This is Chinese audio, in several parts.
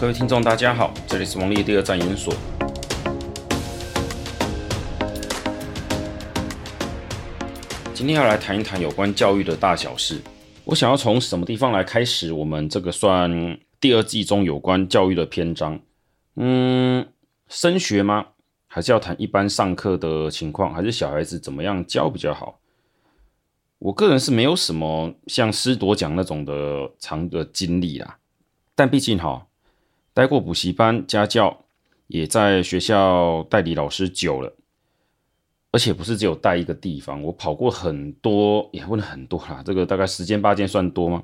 各位听众，大家好，这里是王立第二战研所。今天要来谈一谈有关教育的大小事。我想要从什么地方来开始？我们这个算第二季中有关教育的篇章。嗯，升学吗？还是要谈一般上课的情况？还是小孩子怎么样教比较好？我个人是没有什么像师铎奖那种的长的经历啦。但毕竟哈。待过补习班、家教，也在学校代理老师久了，而且不是只有带一个地方，我跑过很多，也问了很多啦。这个大概十间八间算多吗？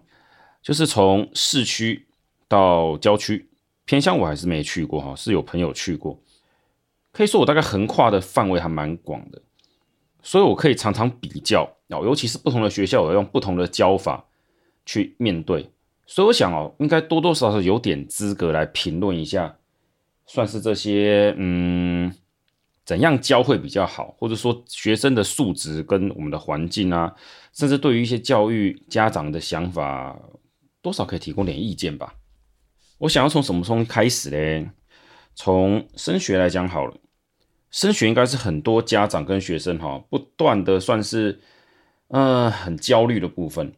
就是从市区到郊区，偏乡我还是没去过哈，是有朋友去过。可以说我大概横跨的范围还蛮广的，所以我可以常常比较，尤其是不同的学校，我要用不同的教法去面对。所以我想哦，应该多多少少有点资格来评论一下，算是这些嗯，怎样教会比较好，或者说学生的素质跟我们的环境啊，甚至对于一些教育家长的想法，多少可以提供点意见吧。我想要从什么从开始嘞？从升学来讲好了，升学应该是很多家长跟学生哈不断的算是嗯、很焦虑的部分。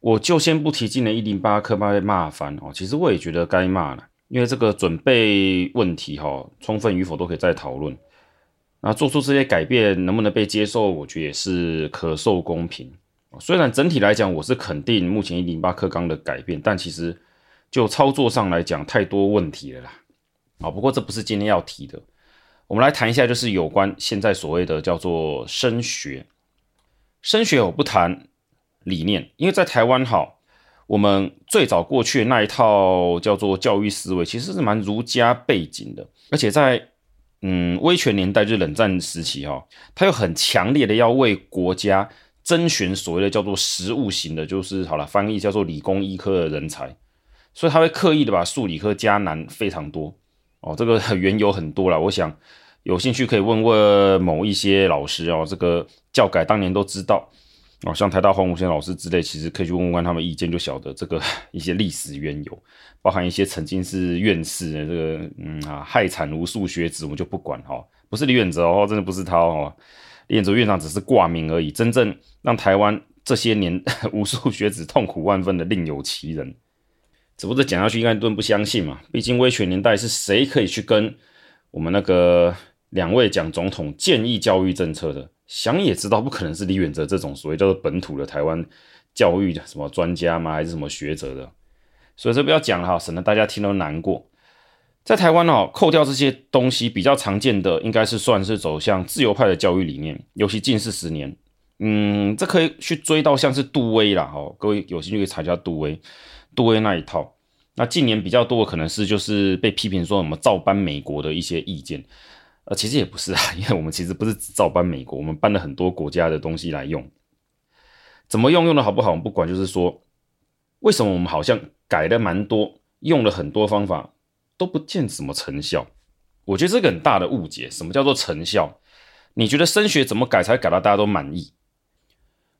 我就先不提今年一零八课被骂翻哦，其实我也觉得该骂了，因为这个准备问题哈，充分与否都可以再讨论。那做出这些改变能不能被接受，我觉得也是可受公平。虽然整体来讲我是肯定目前一零八课纲的改变，但其实就操作上来讲太多问题了啦。啊，不过这不是今天要提的，我们来谈一下，就是有关现在所谓的叫做升学。升学我不谈。理念，因为在台湾哈，我们最早过去那一套叫做教育思维，其实是蛮儒家背景的，而且在嗯威权年代，就是冷战时期哈，他又很强烈的要为国家甄选所谓的叫做实务型的，就是好了翻译叫做理工医科的人才，所以他会刻意的把数理科加难非常多。哦，这个缘由很多啦，我想有兴趣可以问问某一些老师哦，这个教改当年都知道。哦，像台大黄武贤老师之类，其实可以去问问他们意见，就晓得这个 一些历史缘由，包含一些曾经是院士的这个，嗯啊，害惨无数学子，我们就不管哈，不是李远哲哦，真的不是他哦，李远哲院长只是挂名而已，真正让台湾这些年 无数学子痛苦万分的另有其人，只不过讲下去应该都不相信嘛，毕竟威权年代是谁可以去跟我们那个两位蒋总统建议教育政策的？想也知道，不可能是李远哲这种所谓叫做本土的台湾教育什么专家吗？还是什么学者的？所以这不要讲了哈，省得大家听了难过。在台湾哦，扣掉这些东西，比较常见的应该是算是走向自由派的教育理念，尤其近四十年，嗯，这可以去追到像是杜威啦，哈，各位有兴趣可以查一下杜威，杜威那一套。那近年比较多的可能是就是被批评说什么照搬美国的一些意见。呃，其实也不是啊，因为我们其实不是只照搬美国，我们搬了很多国家的东西来用。怎么用，用的好不好，我们不管，就是说，为什么我们好像改的蛮多，用了很多方法都不见什么成效？我觉得这个很大的误解。什么叫做成效？你觉得升学怎么改才改到大家都满意？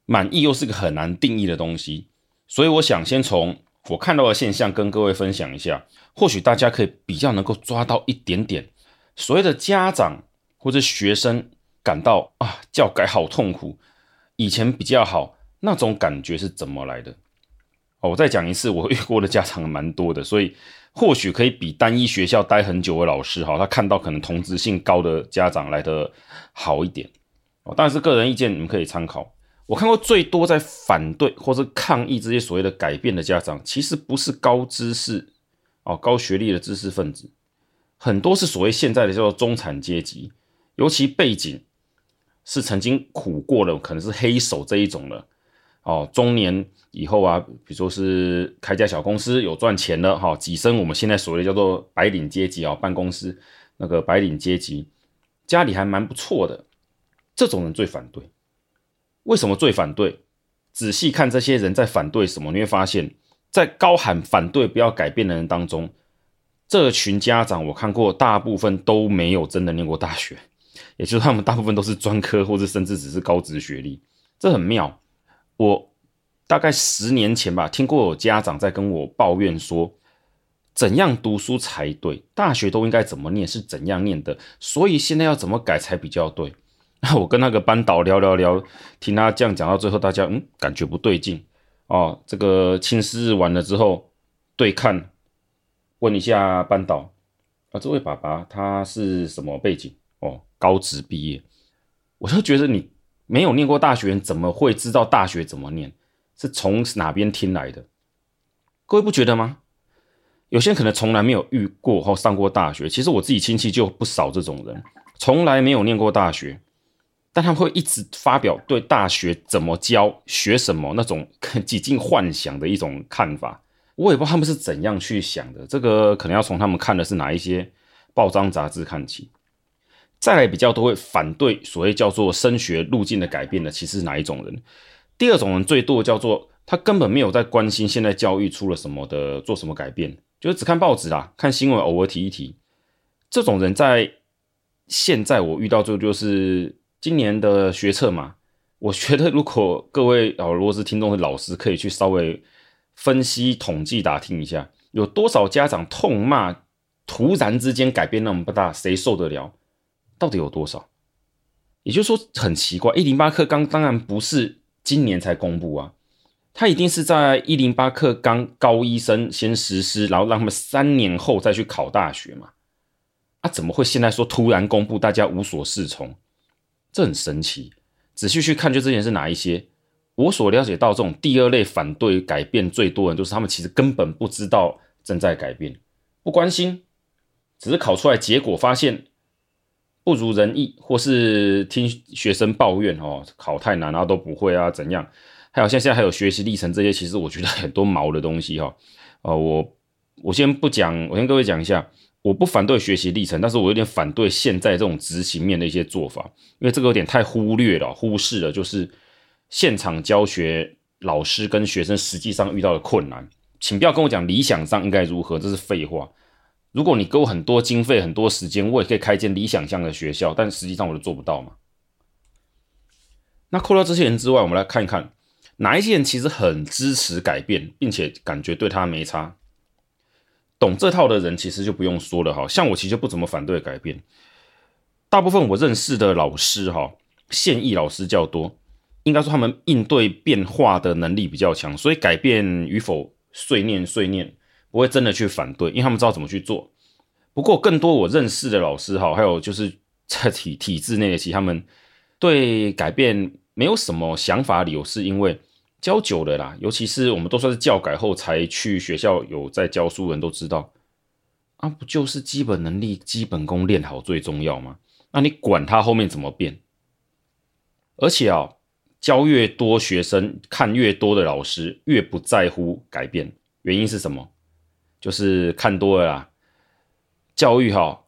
满意又是个很难定义的东西，所以我想先从我看到的现象跟各位分享一下，或许大家可以比较能够抓到一点点。所谓的家长或者学生感到啊，教改好痛苦，以前比较好，那种感觉是怎么来的？哦，我再讲一次，我遇过的家长蛮多的，所以或许可以比单一学校待很久的老师哈，他看到可能同质性高的家长来的好一点。哦，当然是个人意见，你们可以参考。我看过最多在反对或者抗议这些所谓的改变的家长，其实不是高知识哦、高学历的知识分子。很多是所谓现在的叫做中产阶级，尤其背景是曾经苦过的，可能是黑手这一种的哦。中年以后啊，比如说是开家小公司有赚钱了哈，跻身我们现在所谓叫做白领阶级啊，办公室那个白领阶级，家里还蛮不错的，这种人最反对。为什么最反对？仔细看这些人在反对什么，你会发现在高喊反对不要改变的人当中。这群家长我看过，大部分都没有真的念过大学，也就是他们大部分都是专科，或者甚至只是高职学历。这很妙。我大概十年前吧，听过有家长在跟我抱怨说，怎样读书才对？大学都应该怎么念？是怎样念的？所以现在要怎么改才比较对？那 我跟那个班导聊聊聊，听他这样讲到最后，大家嗯，感觉不对劲哦。这个亲师日完了之后，对看，问一下班导啊，这位爸爸他是什么背景？哦，高职毕业。我就觉得你没有念过大学，怎么会知道大学怎么念？是从哪边听来的？各位不觉得吗？有些人可能从来没有遇过或上过大学。其实我自己亲戚就不少这种人，从来没有念过大学，但他们会一直发表对大学怎么教、学什么那种 几近幻想的一种看法。我也不知道他们是怎样去想的。这个可能要从他们看的是哪一些报章杂志看起。再来比较都会反对所谓叫做升学路径的改变的，其实是哪一种人？第二种人最多叫做他根本没有在关心现在教育出了什么的，做什么改变，就是只看报纸啦，看新闻偶尔提一提。这种人在现在我遇到最就是今年的学测嘛，我觉得如果各位啊，如果是听众的老师，可以去稍微分析统计打听一下，有多少家长痛骂突然之间改变那么不大，谁受得了？到底有多少？也就是说很奇怪，一零八课纲当然不是。今年才公布啊，他一定是在一零八课纲高一生先实施，然后让他们三年后再去考大学嘛？啊，怎么会现在说突然公布，大家无所适从？这很神奇。仔细去看，就之前是哪一些？我所了解到，这种第二类反对改变最多的，就是他们其实根本不知道正在改变，不关心，只是考出来结果发现。不如人意，或是听学生抱怨哦，考太难，啊都不会啊，怎样？还有像现在还有学习历程这些，其实我觉得很多毛的东西哈。哦，我我先不讲，我先跟各位讲一下，我不反对学习历程，但是我有点反对现在这种执行面的一些做法，因为这个有点太忽略了、忽视了，就是现场教学老师跟学生实际上遇到的困难。请不要跟我讲理想上应该如何，这是废话。如果你给我很多经费、很多时间，我也可以开一间理想上的学校，但实际上我都做不到嘛。那扣掉这些人之外，我们来看一看哪一些人其实很支持改变，并且感觉对他没差。懂这套的人其实就不用说了哈，像我其实不怎么反对改变。大部分我认识的老师哈，现役老师较多，应该说他们应对变化的能力比较强，所以改变与否，碎念碎念。不会真的去反对，因为他们知道怎么去做。不过，更多我认识的老师哈，还有就是在体体制内的，其实他们对改变没有什么想法，理由是因为教久了啦。尤其是我们都算是教改后才去学校有在教书人都知道，啊，不就是基本能力、基本功练好最重要吗？那你管他后面怎么变？而且啊，教越多学生，看越多的老师，越不在乎改变。原因是什么？就是看多了啦，教育哈，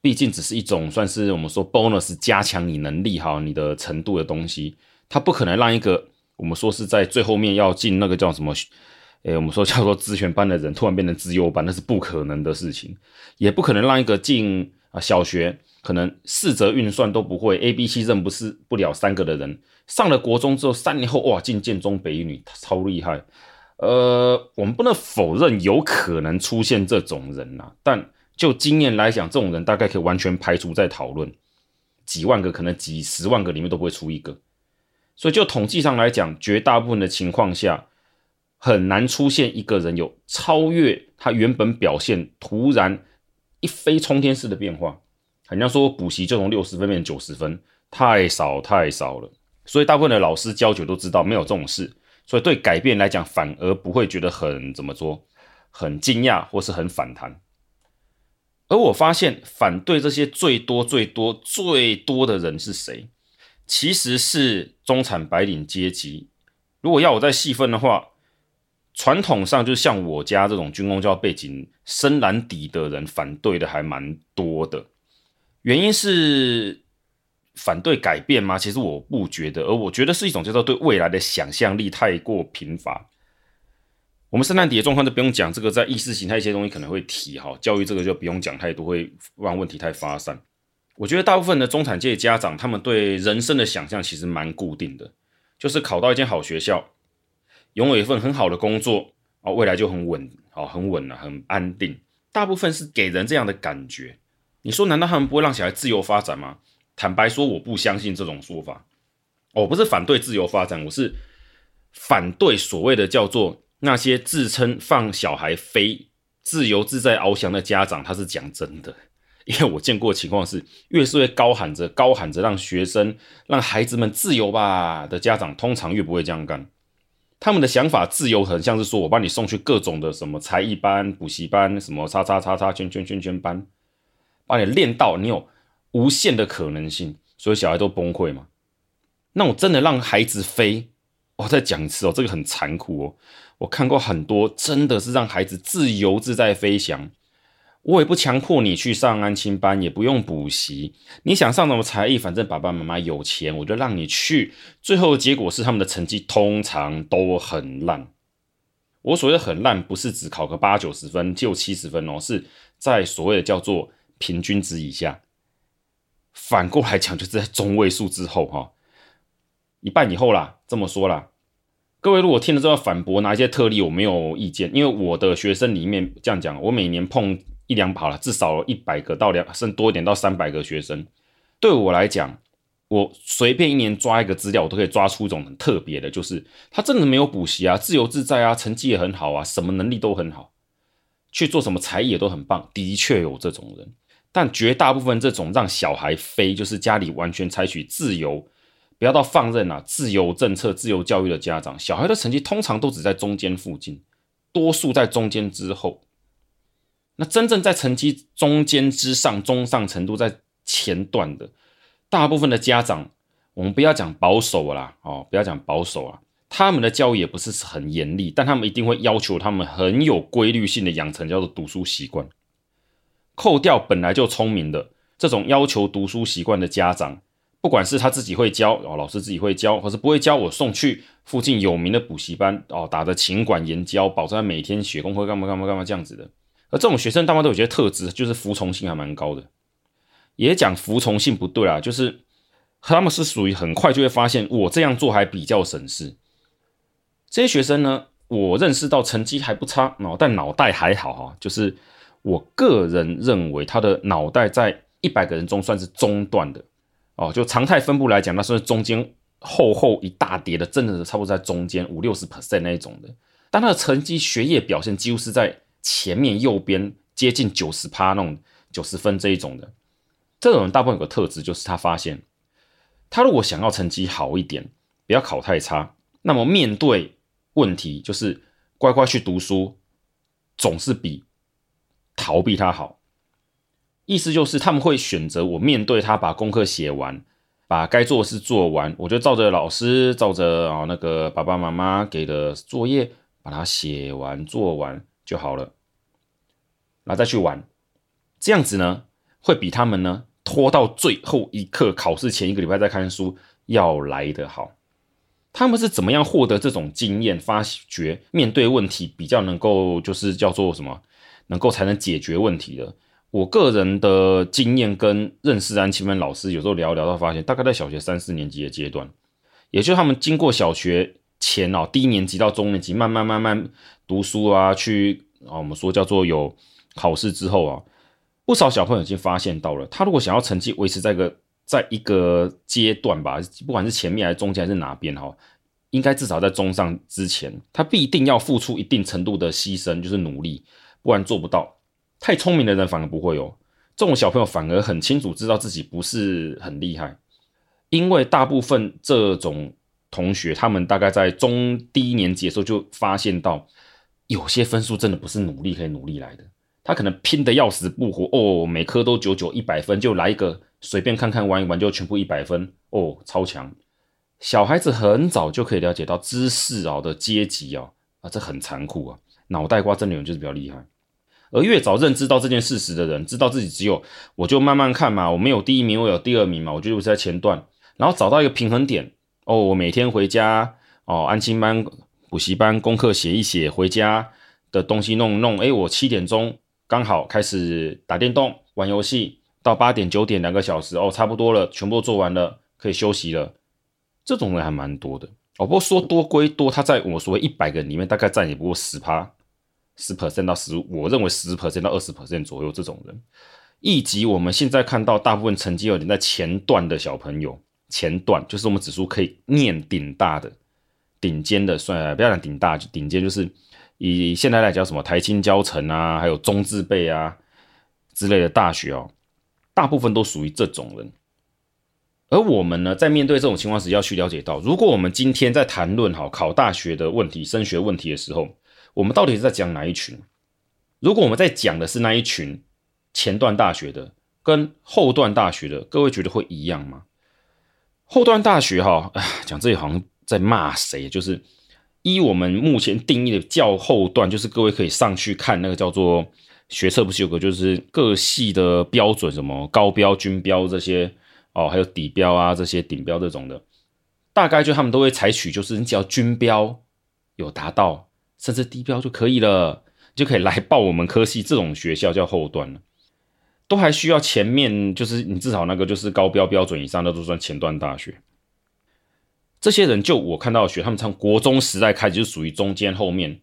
毕竟只是一种算是我们说 bonus 加强你能力哈，你的程度的东西，它不可能让一个我们说是在最后面要进那个叫什么，诶，我们说叫做资源班的人突然变成资优班，那是不可能的事情，也不可能让一个进啊小学可能四则运算都不会，A B C 认不是不了三个的人，上了国中之后三年后哇进建中北一女超厉害。呃，我们不能否认有可能出现这种人呐、啊，但就经验来讲，这种人大概可以完全排除在讨论。几万个可能几十万个里面都不会出一个，所以就统计上来讲，绝大部分的情况下，很难出现一个人有超越他原本表现，突然一飞冲天式的变化。人家说补习就从六十分变九十分，太少太少了。所以大部分的老师教久都知道，没有这种事。所以对改变来讲，反而不会觉得很怎么说，很惊讶或是很反弹。而我发现反对这些最多最多最多的人是谁？其实是中产白领阶级。如果要我再细分的话，传统上就是像我家这种军工教背景深蓝底的人，反对的还蛮多的。原因是。反对改变吗？其实我不觉得，而我觉得是一种叫做对未来的想象力太过贫乏。我们圣诞底的状况就不用讲，这个在意识形态一些东西可能会提哈，教育这个就不用讲太多，会让问题太发散。我觉得大部分的中产阶级家长，他们对人生的想象其实蛮固定的，就是考到一间好学校，拥有一份很好的工作，啊，未来就很稳，啊，很稳了，很安定，大部分是给人这样的感觉。你说，难道他们不会让小孩自由发展吗？坦白说，我不相信这种说法。我不是反对自由发展，我是反对所谓的叫做那些自称放小孩飞、自由自在翱翔的家长，他是讲真的。因为我见过的情况是，越是会高喊着、高喊着让学生、让孩子们自由吧的家长，通常越不会这样干。他们的想法自由，很像是说我把你送去各种的什么才艺班、补习班、什么叉叉叉叉圈圈圈圈班，把你练到你有无限的可能性，所以小孩都崩溃嘛。那我真的让孩子飞，我再讲一次哦，这个很残酷哦。我看过很多，真的是让孩子自由自在飞翔。我也不强迫你去上安亲班，也不用补习。你想上什么才艺，反正爸爸妈妈有钱，我就让你去。最后的结果是，他们的成绩通常都很烂。我所谓的很烂，不是只考个八九十分、就七十分哦，是在所谓的叫做平均值以下。反过来讲，就是在中位数之后哈，一半以后啦。这么说啦，各位如果听了之后反驳，拿一些特例，我没有意见，因为我的学生里面这样讲，我每年碰。一两把了，至少一百个到两，甚至多一点到三百个学生。对我来讲，我随便一年抓一个资料，我都可以抓出一种很特别的，就是他真的没有补习啊，自由自在啊，成绩也很好啊，什么能力都很好，去做什么才艺也都很棒。的确有这种人，但绝大部分这种让小孩飞，就是家里完全采取自由，不要到放任啊，自由政策、自由教育的家长，小孩的成绩通常都只在中间附近，多数在中间之后。那真正在成绩中间之上、中上程度在前段的，大部分的家长，我们不要讲保守啦，哦，不要讲保守啊，他们的教育也不是很严厉，但他们一定会要求他们很有规律性的养成叫做读书习惯。扣掉本来就聪明的这种要求读书习惯的家长，不管是他自己会教哦，老师自己会教，或是不会教，我送去附近有名的补习班哦，打着勤管严教，保证他每天学功课干嘛干嘛干嘛这样子的。而这种学生，大部分都有些特质，就是服从性还蛮高的。也讲服从性不对啊，就是他们是属于很快就会发现，我这样做还比较省事。这些学生呢，我认识到成绩还不差，哦但脑袋还好哈。就是我个人认为，他的脑袋在一百个人中算是中段的哦。就常态分布来讲，那算是中间厚厚一大叠的，真的是差不多在中间五六十 percent 那一种的。但他的成绩、学业表现几乎是在。前面右边接近九十趴那种九十分这一种的，这种人大部分有个特质，就是他发现，他如果想要成绩好一点，不要考太差，那么面对问题就是乖乖去读书，总是比逃避他好。意思就是他们会选择我面对他，把功课写完，把该做的事做完，我就照着老师，照着啊那个爸爸妈妈给的作业，把它写完做完。就好了，然后再去玩，这样子呢，会比他们呢拖到最后一刻，考试前一个礼拜再看书要来得好。他们是怎么样获得这种经验，发觉面对问题比较能够就是叫做什么，能够才能解决问题的？我个人的经验跟认识安亲班老师有时候聊聊到发现，大概在小学三四年级的阶段，也就是他们经过小学。前哦，低年级到中年级，慢慢慢慢读书啊，去啊，我们说叫做有考试之后啊，不少小朋友已经发现到了，他如果想要成绩维持在一个在一个阶段吧，不管是前面还是中间还是哪边哈，应该至少在中上之前，他必定要付出一定程度的牺牲，就是努力，不然做不到。太聪明的人反而不会哦，这种小朋友反而很清楚知道自己不是很厉害，因为大部分这种。同学，他们大概在中低年级的时候就发现到，有些分数真的不是努力可以努力来的。他可能拼得要死不活哦，每科都九九一百分，就来一个随便看看玩一玩就全部一百分哦，超强。小孩子很早就可以了解到知识啊的阶级啊，啊这很残酷啊，脑袋瓜真的有就是比较厉害。而越早认知到这件事实的人，知道自己只有我就慢慢看嘛，我没有第一名，我有第二名嘛，我就是在前段，然后找到一个平衡点。哦，我每天回家哦，安亲班、补习班功课写一写，回家的东西弄弄。诶，我七点钟刚好开始打电动、玩游戏，到八点九点两个小时哦，差不多了，全部做完了，可以休息了。这种人还蛮多的哦，不过说多归多，他在我所谓一百个人里面，大概占也不过十趴，十 percent 到十五，我认为十 percent 到二十 percent 左右这种人，以及我们现在看到大部分成绩有点在前段的小朋友，前段就是我们指数可以念顶大的、顶尖的，算不要讲顶大，顶尖就是以现在来讲什么台清交成啊，还有中字辈啊之类的大学哦，大部分都属于这种人。而我们呢，在面对这种情况时，要去了解到，如果我们今天在谈论好考大学的问题、升学问题的时候，我们到底是在讲哪一群？如果我们在讲的是那一群前段大学的，跟后段大学的，各位觉得会一样吗？后段大学哈，哎，讲这里好像在骂谁？就是依我们目前定义的较后段，就是各位可以上去看那个叫做学测，不是有个就是各系的标准，什么高标、均标这些。哦，还有底标啊，这些顶标这种的，大概就他们都会采取，就是你只要均标有达到，甚至低标就可以了，就可以来报我们科系这种学校叫后段了，都还需要前面就是你至少那个就是高标标准以上那都算前段大学。这些人就我看到的学，他们从国中时代开始就属于中间后面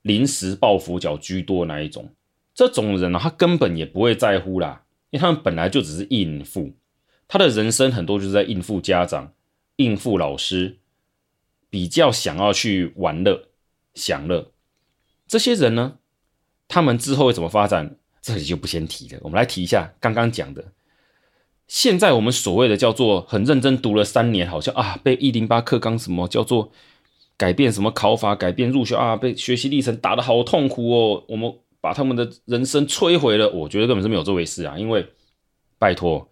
临时抱佛脚居多那一种，这种人呢，他根本也不会在乎啦，因为他们本来就只是应付。他的人生很多就是在应付家长、应付老师，比较想要去玩乐、享乐。这些人呢，他们之后会怎么发展？这里就不先提了。我们来提一下刚刚讲的。现在我们所谓的叫做很认真读了三年，好像啊被一零八课纲什么叫做改变什么考法、改变入学啊，被学习历程打得好痛苦哦。我们把他们的人生摧毁了。我觉得根本是没有这回事啊，因为拜托。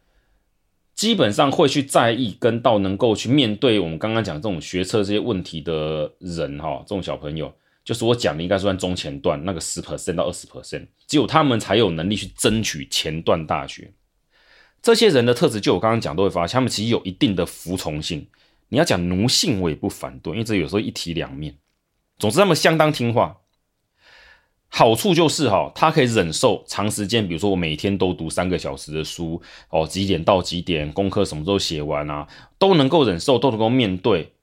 基本上会去在意跟到能够去面对我们刚刚讲这种学测这些问题的人哈，这种小朋友，就是我讲的应该算中前段那个十 percent 到二十 percent，只有他们才有能力去争取前段大学。这些人的特质，就我刚刚讲都会发现，他们其实有一定的服从性。你要讲奴性，我也不反对，因为这有时候一体两面。总之，他们相当听话。好处就是哈，他可以忍受长时间，比如说我每天都读三个小时的书哦，几点到几点，功课什么时候写完啊，都能够忍受，都能够面对。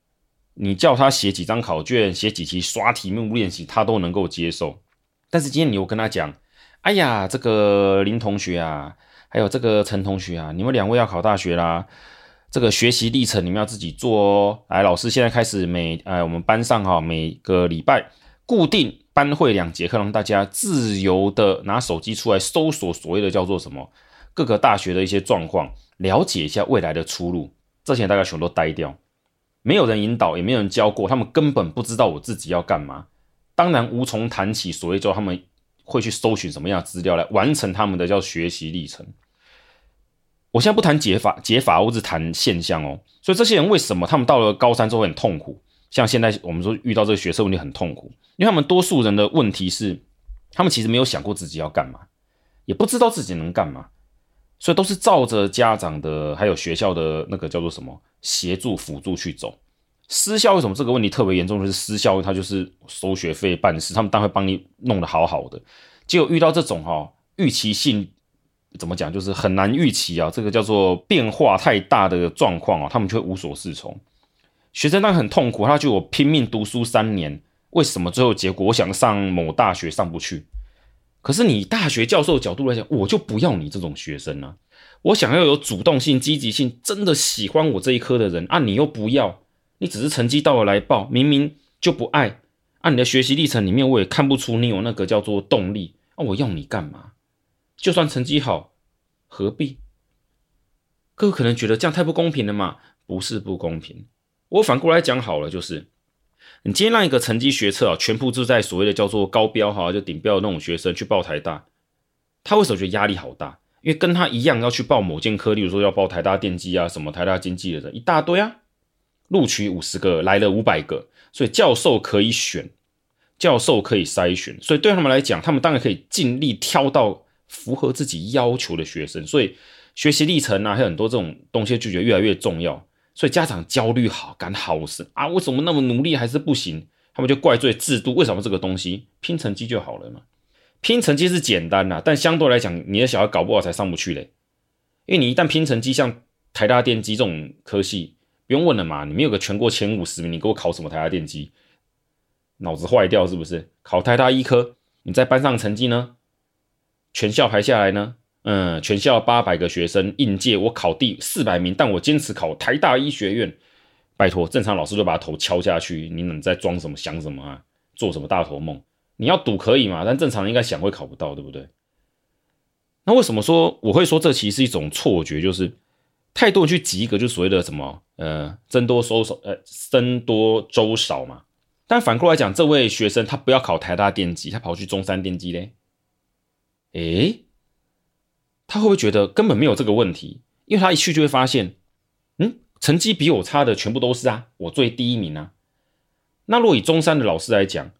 你叫他写几张考卷，写几题刷题目练习，他都能够接受。但是今天你又跟他讲，哎呀，这个林同学啊，还有这个陈同学啊，你们两位要考大学啦，这个学习历程你们要自己做哦。来，老师现在开始每哎，我们班上哈，每个礼拜固定。班会两节课，让大家自由的拿手机出来搜索所谓的叫做什么各个大学的一些状况，了解一下未来的出路。这些大家全都呆掉，没有人引导，也没有人教过，他们根本不知道我自己要干嘛。当然无从谈起所谓叫他们会去搜寻什么样的资料来完成他们的叫学习历程。我现在不谈解法，解法我只谈现象哦。所以这些人为什么他们到了高三之后很痛苦？像现在我们说遇到这个学生问题很痛苦，因为他们多数人的问题是，他们其实没有想过自己要干嘛，也不知道自己能干嘛，所以都是照着家长的还有学校的那个叫做什么协助辅助去走。私校为什么这个问题特别严重？就是私校他就是收学费办事，他们当然会帮你弄得好好的，结果遇到这种哈预期性怎么讲，就是很难预期啊，这个叫做变化太大的状况啊，他们就会无所适从。学生当然很痛苦，他觉得我拼命读书三年，为什么最后结果我想上某大学上不去？可是你大学教授的角度来讲，我就不要你这种学生啊！我想要有主动性、积极性，真的喜欢我这一科的人啊，你又不要，你只是成绩到了来报，明明就不爱。按、你的学习历程里面，我也看不出你有那个叫做动力啊！我要你干嘛？就算成绩好，何必？各位可能觉得这样太不公平了嘛？不是不公平。我反过来讲好了，就是你今天让一个成绩学测啊，全部就在所谓的叫做高标哈，就顶标的那种学生去报台大，他为什么觉得压力好大？因为跟他一样要去报某件科，例如说要报台大电机啊，什么台大经济的人一大堆啊，录取五十个来了五百个，所以教授可以选，教授可以筛选，所以对他们来讲，他们当然可以尽力挑到符合自己要求的学生，所以学习历程啊，还有很多这种东西就觉得越来越重要。所以家长焦虑好，感好深啊！为什么那么努力还是不行？他们就怪罪制度。为什么这个东西拼成绩就好了嘛？拼成绩是简单呐，但相对来讲，你的小孩搞不好才上不去嘞。因为你一旦拼成绩，像台大电机这种科系，不用问了嘛，你没有个全国前五十名，你给我考什么台大电机？脑子坏掉是不是？考台大医科，你在班上成绩呢？全校排下来呢？嗯，全校八百个学生应届，我考第四百名，但我坚持考台大医学院。拜托，正常老师就把头敲下去。你能在装什么想什么啊？做什么大头梦？你要赌可以嘛？但正常人应该想会考不到，对不对？那为什么说我会说这其实是一种错觉？就是太多人去及格，就所谓的什么呃僧多粥少，呃僧多粥少嘛。但反过来讲，这位学生他不要考台大电机，他跑去中山电机嘞？诶。他会不会觉得根本没有这个问题？因为他一去就会发现，嗯，成绩比我差的全部都是啊，我最第一名啊。那若以中山的老师来讲，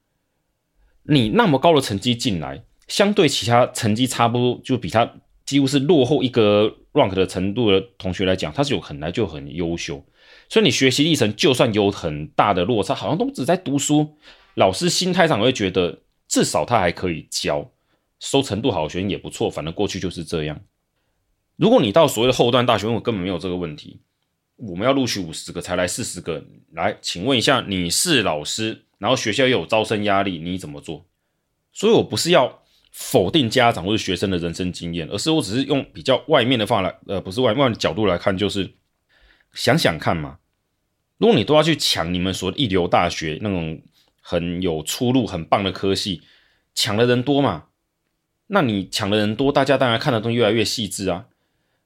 你那么高的成绩进来，相对其他成绩差不多，就比他几乎是落后一个 rank 的程度的同学来讲，他是有很来就很优秀。所以你学习历程就算有很大的落差，好像都只在读书，老师心态上会觉得至少他还可以教。收程度好学生也不错，反正过去就是这样。如果你到所谓的后段大学，我根本没有这个问题。我们要录取五十个，才来四十个，来，请问一下，你是老师，然后学校又有招生压力，你怎么做？所以我不是要否定家长或者学生的人生经验，而是我只是用比较外面的话来，呃，不是外面的角度来看，就是想想看嘛。如果你都要去抢你们所谓一流大学那种很有出路、很棒的科系，抢的人多嘛？那你抢的人多，大家当然看的东西越来越细致啊。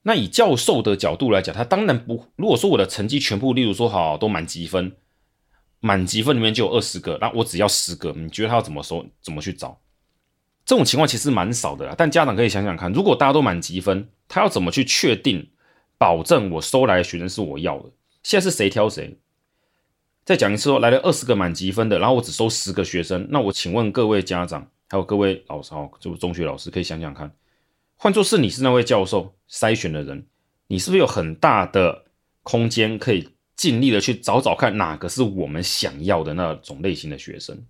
那以教授的角度来讲，他当然不。如果说我的成绩全部，例如说好都满级分，满级分里面就有二十个，那我只要十个，你觉得他要怎么收？怎么去找？这种情况其实蛮少的啦。但家长可以想想看，如果大家都满级分，他要怎么去确定，保证我收来的学生是我要的？现在是谁挑谁？再讲一次说，来了二十个满级分的，然后我只收十个学生，那我请问各位家长。还有各位老师哦，就是中学老师，可以想想看，换作是你是那位教授筛选的人，你是不是有很大的空间可以尽力的去找找看哪个是我们想要的那种类型的学生？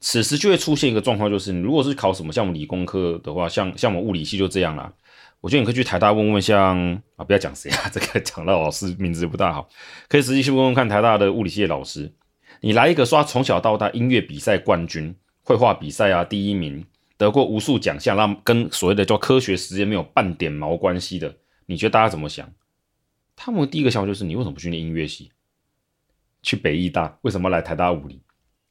此时就会出现一个状况，就是你如果是考什么像我们理工科的话，像像我们物理系就这样啦。我觉得你可以去台大问问像，啊，不要讲谁啊，这个讲到老师名字不大好，可以实际去问问看台大的物理系的老师，你来一个刷从小到大音乐比赛冠军。绘画比赛啊，第一名，得过无数奖项，那跟所谓的叫科学实验没有半点毛关系的，你觉得大家怎么想？他们第一个想法就是你为什么不去念音乐系？去北艺大，为什么来台大物理？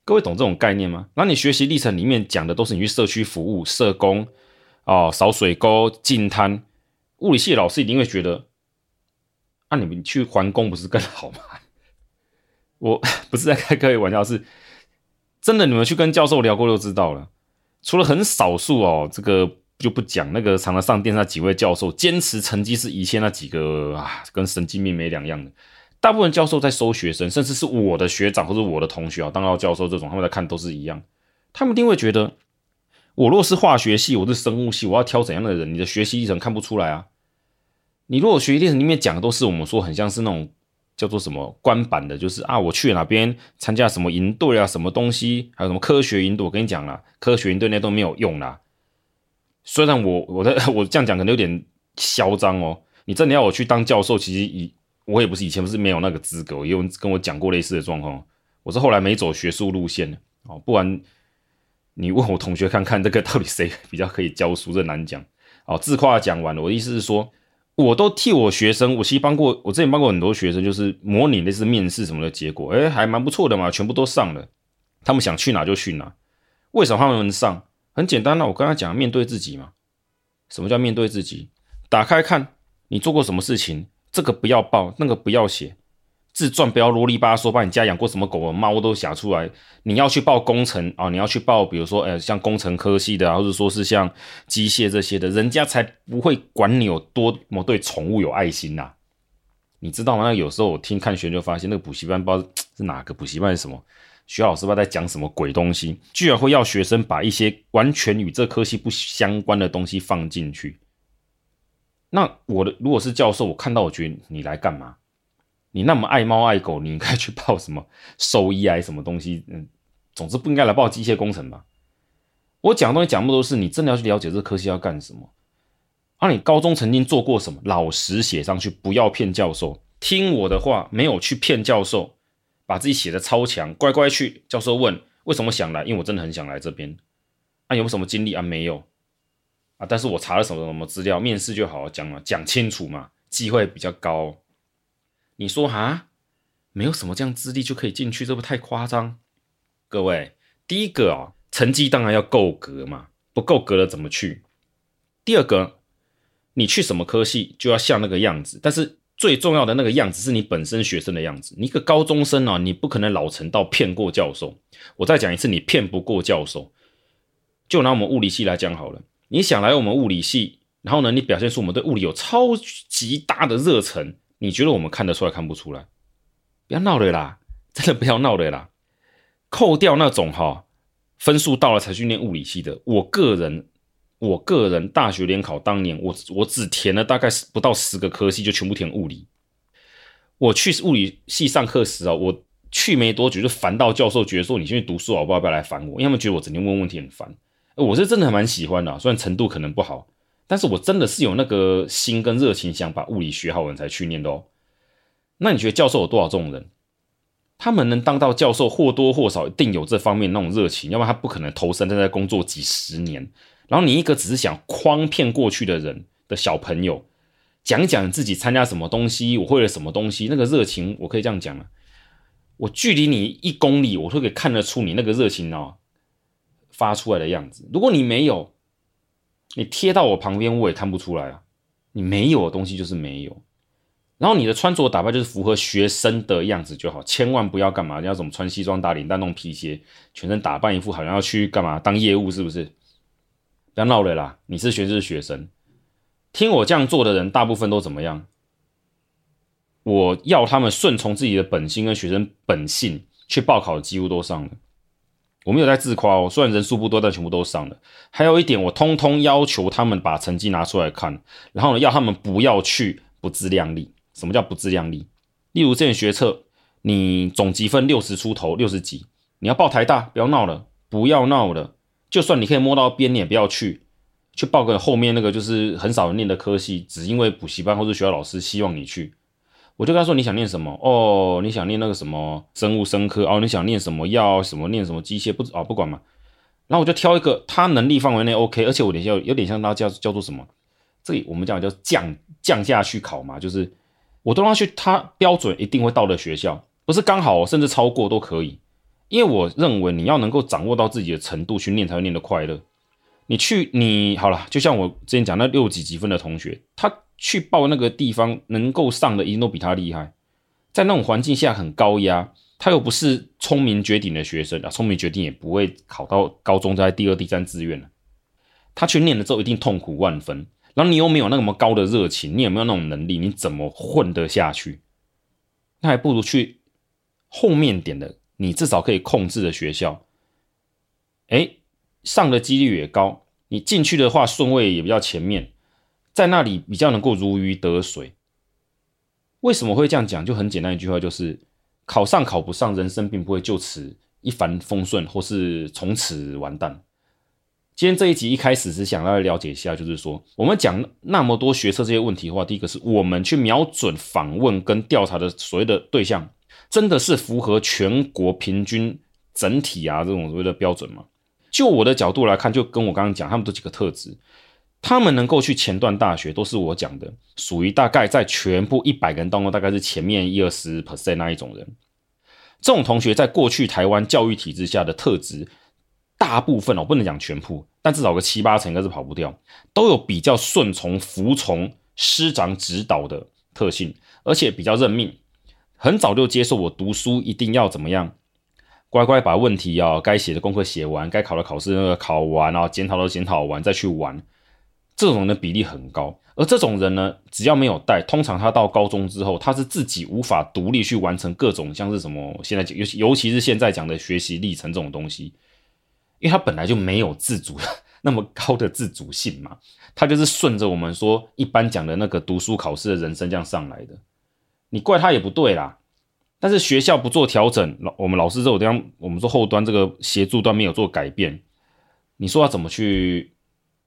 各位懂这种概念吗？那你学习历程里面讲的都是你去社区服务、社工哦，扫水沟、净滩，物理系老师一定会觉得，那、啊、你们去环工不是更好吗？我 不是在开各位玩笑，是。真的，你们去跟教授聊过就知道了。除了很少数哦，这个就不讲。那个常常上电视那几位教授，坚持成绩是一切那几个啊，跟神经病没两样的。大部分教授在收学生，甚至是我的学长或者我的同学啊，当到教授这种，他们在看都是一样。他们一定会觉得，我若是化学系，我是生物系，我要挑怎样的人？你的学习历程看不出来啊。你如果学习历程里面讲的都是我们说很像是那种。叫做什么官版的，就是啊，我去哪边参加什么营队啊，什么东西，还有什么科学营队。我跟你讲啦，科学营队那都没有用啦。虽然我我的我这样讲可能有点嚣张哦。你真的要我去当教授，其实以我也不是以前不是没有那个资格，也有人跟我讲过类似的状况。我是后来没走学术路线的哦，不然你问我同学看看这个到底谁比较可以教书，这难讲。哦，自夸讲完了，我的意思是说。我都替我学生，我其实帮过，我之前帮过很多学生，就是模拟类似面试什么的结果，诶，还蛮不错的嘛，全部都上了。他们想去哪就去哪，为什么他们能上？很简单，那我刚刚讲面对自己嘛。什么叫面对自己？打开看你做过什么事情，这个不要报，那个不要写。自传不要啰里吧嗦，把你家养过什么狗啊猫都写出来。你要去报工程啊，你要去报，比如说，呃，像工程科系的，或者说是像机械这些的，人家才不会管你有多么对宠物有爱心呐、你知道吗？那有时候我听看学就发现，那个补习班不知道是哪个补习班是什么，学校老师不知道在讲什么鬼东西，居然会要学生把一些完全与这科系不相关的东西放进去。那我的如果是教授，我看到我觉得你来干嘛？你那么爱猫爱狗，你应该去报什么兽医啊？什么东西？嗯，总之不应该来报机械工程吧？我讲的东西讲的都是你真的要去了解这科系要干什么。啊，你高中曾经做过什么？老实写上去，不要骗教授。听我的话，没有去骗教授，把自己写的超强，乖乖去。教授问为什么想来，因为我真的很想来这边。啊，有没、有什么经历啊？没有啊。但是我查了什么什么资料，面试就好好讲嘛，讲清楚嘛，机会比较高。你说哈，没有什么这样资历就可以进去，这不太夸张？各位，第一个啊、哦，成绩当然要够格嘛，不够格了怎么去？第二个，你去什么科系就要像那个样子，但是最重要的那个样子是你本身学生的样子。你一个高中生啊，你不可能老成到骗过教授。我再讲一次，你骗不过教授。就拿我们物理系来讲好了，你想来我们物理系，然后呢，你表现出我们对物理有超级大的热忱。你觉得我们看得出来看不出来？不要闹了啦，真的不要闹了啦！扣掉那种哈分数到了才去念物理系的，我个人，我个人大学联考当年，我我只填了大概不到十个科系，就全部填物理。我去物理系上课时啊，我去没多久就烦到教授觉得说，你先去读书好不好？不要来烦我，因为他们觉得我整天问问题很烦。我是真的还蛮喜欢的，虽然程度可能不好。但是我真的是有那个心跟热情，想把物理学好，人才去念的哦。那你觉得教授有多少这种人？他们能当到教授，或多或少一定有这方面那种热情，要不然他不可能投身在这工作几十年。然后你一个只是想诓骗过去的人的小朋友，讲讲自己参加什么东西，我会了什么东西，那个热情，我可以这样讲啊。我距离你一公里，我都可以看得出你那个热情哦，发出来的样子。如果你没有，你贴到我旁边，我也看不出来啊。你没有的东西就是没有，然后你的穿着打扮就是符合学生的样子就好，千万不要干嘛，要怎么穿西装打领带弄皮鞋，全身打扮一副好像要去干嘛当业务，是不是？不要闹了啦！你是学生是学生，听我这样做的人大部分都怎么样？我要他们顺从自己的本心跟学生本性去报考，几乎都上了。我没有在自夸哦，虽然人数不多，但全部都上了。还有一点，我通通要求他们把成绩拿出来看，然后呢，要他们不要去不自量力。什么叫不自量力？例如这学测，你总积分六十出头，六十几，你要报台大，不要闹了，不要闹了。就算你可以摸到边，你也不要去，去报个后面那个就是很少人念的科系，只因为补习班或者学校老师希望你去。我就跟他说，你想念什么？哦，你想念那个什么生物生科？哦，你想念什么药？什么念什么机械？不哦，不管嘛。然后我就挑一个他能力范围内 OK，而且我有点有点像他叫叫做什么？这里我们讲叫降降价去考嘛，就是我都让他去他标准一定会到的学校，不是刚好甚至超过都可以。因为我认为你要能够掌握到自己的程度去念才会念得快乐。你去你好了，就像我之前讲那六几几分的同学，他。去报那个地方能够上的，一定都比他厉害。在那种环境下很高压，他又不是聪明绝顶的学生啊，聪明绝顶也不会考到高中在第二、第三志愿了。他去念了之后一定痛苦万分，然后你又没有那么高的热情，你也没有那种能力？你怎么混得下去？那还不如去后面点的，你至少可以控制的学校。哎，上的几率也高，你进去的话顺位也比较前面。在那里比较能够如鱼得水。为什么会这样讲？就很简单一句话，就是考上考不上，人生并不会就此一帆风顺，或是从此完蛋。今天这一集一开始是想要了解一下，就是说我们讲那么多学测这些问题的话，第一个是我们去瞄准访问跟调查的所谓的对象，真的是符合全国平均整体啊这种所谓的标准吗？就我的角度来看，就跟我刚刚讲，他们这几个特质。他们能够去前段大学，都是我讲的，属于大概在全部一百个人当中，大概是前面一二十 percent 那一种人。这种同学在过去台湾教育体制下的特质，大部分我不能讲全部，但至少个七八成应该是跑不掉，都有比较顺从、服从师长指导的特性，而且比较认命，很早就接受我读书一定要怎么样，乖乖把问题啊该写的功课写完，该考的考试那个考完啊，检讨都检讨完再去玩。这种人的比例很高，而这种人呢，只要没有带，通常他到高中之后，他是自己无法独立去完成各种像是什么现在尤尤其是现在讲的学习历程这种东西，因为他本来就没有自主 那么高的自主性嘛，他就是顺着我们说一般讲的那个读书考试的人生这样上来的，你怪他也不对啦。但是学校不做调整，老我们老师这种地方我们说后端这个协助端没有做改变，你说要怎么去？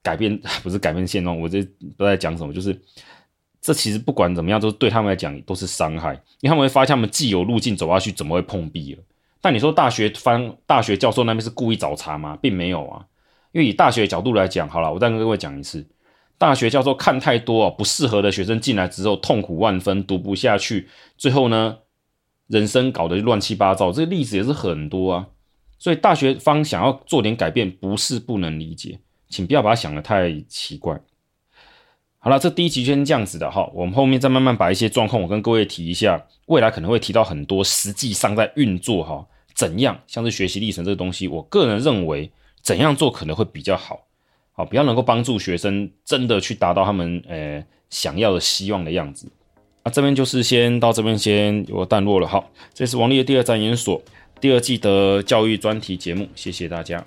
改变 不是改变现状，我这都在讲什么？就是这其实不管怎么样，都对他们来讲都是伤害，因为他们会发现他们既有路径走下去，怎么会碰壁了？但你说大学方大学教授那边是故意找茬吗？并没有啊，因为以大学的角度来讲，好了，我再跟各位讲一次，大学教授看太多啊，不适合的学生进来之后痛苦万分，读不下去，最后呢，人生搞得乱七八糟，这个例子也是很多啊。所以大学方想要做点改变，不是不能理解，请不要把它想得太奇怪。好了，这第一集先这样子的哈，我们后面再慢慢把一些状况我跟各位提一下，未来可能会提到很多实际上在运作哈，怎样像是学习历程这个东西，我个人认为。怎样做可能会比较好？好，比较能够帮助学生真的去达到他们呃想要的希望的样子。啊，这边就是先到这边先有个段落了。好，这是王立的第二站研所第二季的教育专题节目，谢谢大家。